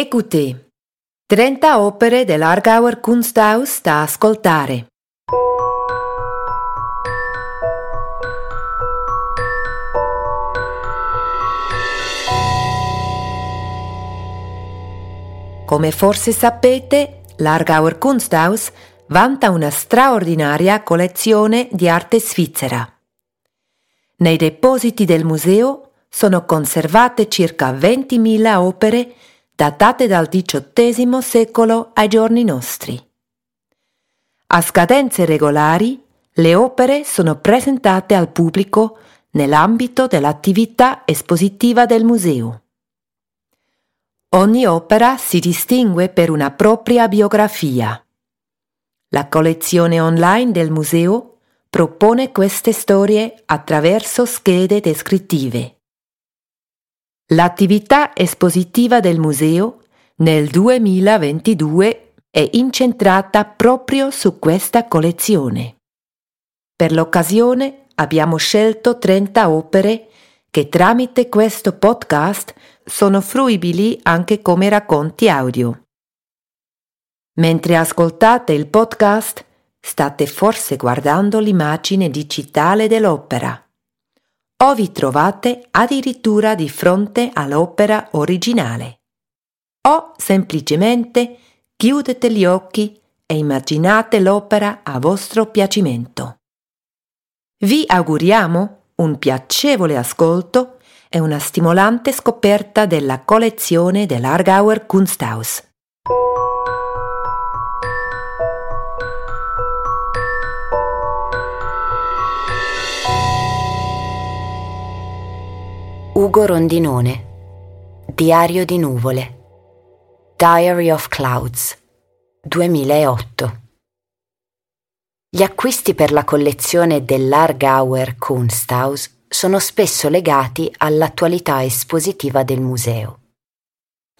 Écoutez. 30 opere dell'Argauer Kunsthaus da ascoltare. Come forse sapete, l'Argauer Kunsthaus vanta una straordinaria collezione di arte svizzera. Nei depositi del museo sono conservate circa 20.000 opere datate dal XVIII secolo ai giorni nostri. A scadenze regolari, le opere sono presentate al pubblico nell'ambito dell'attività espositiva del museo. Ogni opera si distingue per una propria biografia. La collezione online del museo propone queste storie attraverso schede descrittive. L'attività espositiva del museo nel 2022 è incentrata proprio su questa collezione. Per l'occasione abbiamo scelto 30 opere che tramite questo podcast sono fruibili anche come racconti audio. Mentre ascoltate il podcast, state forse guardando l'immagine digitale dell'opera o vi trovate addirittura di fronte all'opera originale o semplicemente chiudete gli occhi e immaginate l'opera a vostro piacimento. Vi auguriamo un piacevole ascolto e una stimolante scoperta della collezione dell'Argauer Kunsthaus. Ugo Rondinone Diario di nuvole Diary of Clouds 2008 Gli acquisti per la collezione dell'Argauer Kunsthaus sono spesso legati all'attualità espositiva del museo.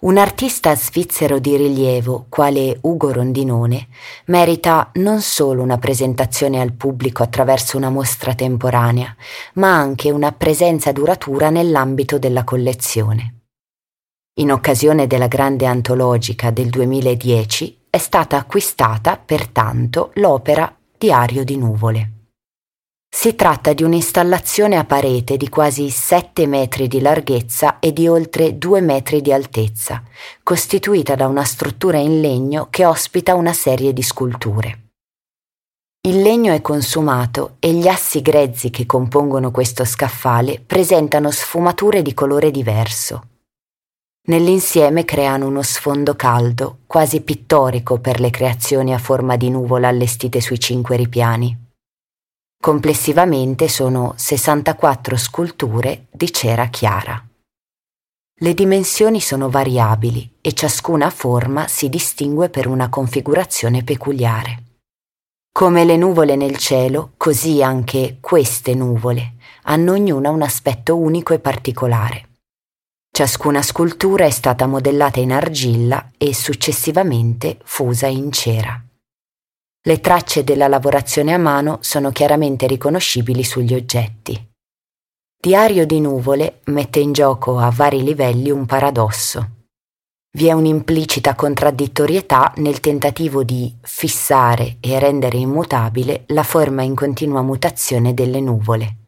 Un artista svizzero di rilievo, quale Ugo Rondinone, merita non solo una presentazione al pubblico attraverso una mostra temporanea, ma anche una presenza duratura nell'ambito della collezione. In occasione della grande antologica del 2010 è stata acquistata, pertanto, l'opera Diario di nuvole. Si tratta di un'installazione a parete di quasi 7 metri di larghezza e di oltre 2 metri di altezza, costituita da una struttura in legno che ospita una serie di sculture. Il legno è consumato e gli assi grezzi che compongono questo scaffale presentano sfumature di colore diverso. Nell'insieme creano uno sfondo caldo, quasi pittorico per le creazioni a forma di nuvola allestite sui cinque ripiani. Complessivamente sono 64 sculture di cera chiara. Le dimensioni sono variabili e ciascuna forma si distingue per una configurazione peculiare. Come le nuvole nel cielo, così anche queste nuvole hanno ognuna un aspetto unico e particolare. Ciascuna scultura è stata modellata in argilla e successivamente fusa in cera. Le tracce della lavorazione a mano sono chiaramente riconoscibili sugli oggetti. Diario di nuvole mette in gioco a vari livelli un paradosso. Vi è un'implicita contraddittorietà nel tentativo di fissare e rendere immutabile la forma in continua mutazione delle nuvole.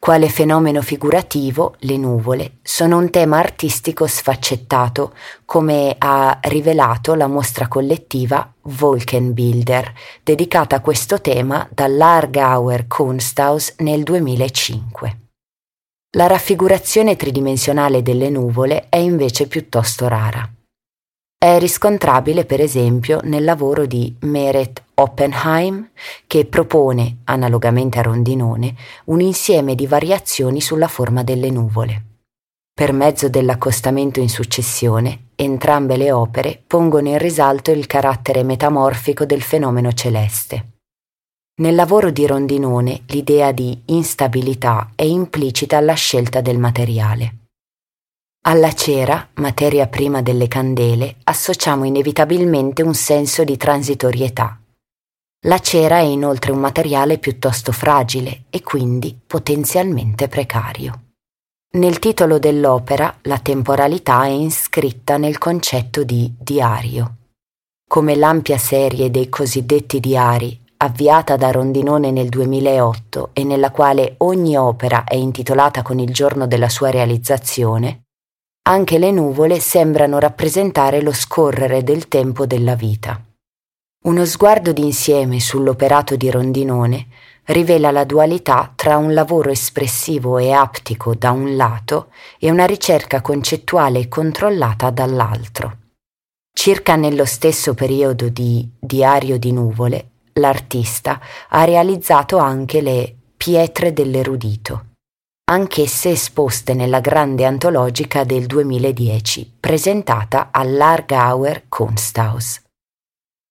Quale fenomeno figurativo, le nuvole sono un tema artistico sfaccettato, come ha rivelato la mostra collettiva Wolkenbilder, dedicata a questo tema dall'Argauer Kunsthaus nel 2005. La raffigurazione tridimensionale delle nuvole è invece piuttosto rara. È riscontrabile per esempio nel lavoro di Meret Oppenheim che propone, analogamente a Rondinone, un insieme di variazioni sulla forma delle nuvole. Per mezzo dell'accostamento in successione, entrambe le opere pongono in risalto il carattere metamorfico del fenomeno celeste. Nel lavoro di Rondinone l'idea di instabilità è implicita alla scelta del materiale. Alla cera, materia prima delle candele, associamo inevitabilmente un senso di transitorietà. La cera è inoltre un materiale piuttosto fragile e quindi potenzialmente precario. Nel titolo dell'opera la temporalità è iscritta nel concetto di diario. Come l'ampia serie dei cosiddetti diari, avviata da Rondinone nel 2008 e nella quale ogni opera è intitolata con il giorno della sua realizzazione, anche le nuvole sembrano rappresentare lo scorrere del tempo della vita. Uno sguardo d'insieme sull'operato di Rondinone rivela la dualità tra un lavoro espressivo e aptico da un lato e una ricerca concettuale e controllata dall'altro. Circa nello stesso periodo di Diario di nuvole, l'artista ha realizzato anche le Pietre dell'erudito, anch'esse esposte nella grande antologica del 2010, presentata all'Argauer Kunsthaus.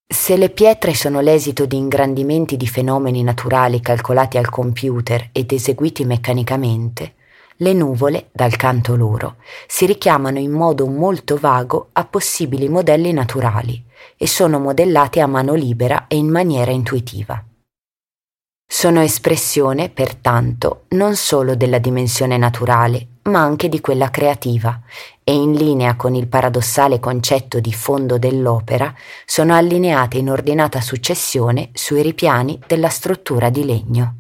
Se le pietre sono l'esito di ingrandimenti di fenomeni naturali calcolati al computer ed eseguiti meccanicamente, le nuvole, dal canto loro, si richiamano in modo molto vago a possibili modelli naturali e sono modellate a mano libera e in maniera intuitiva. Sono espressione, pertanto, non solo della dimensione naturale, ma anche di quella creativa, e in linea con il paradossale concetto di fondo dell'opera, sono allineate in ordinata successione sui ripiani della struttura di legno.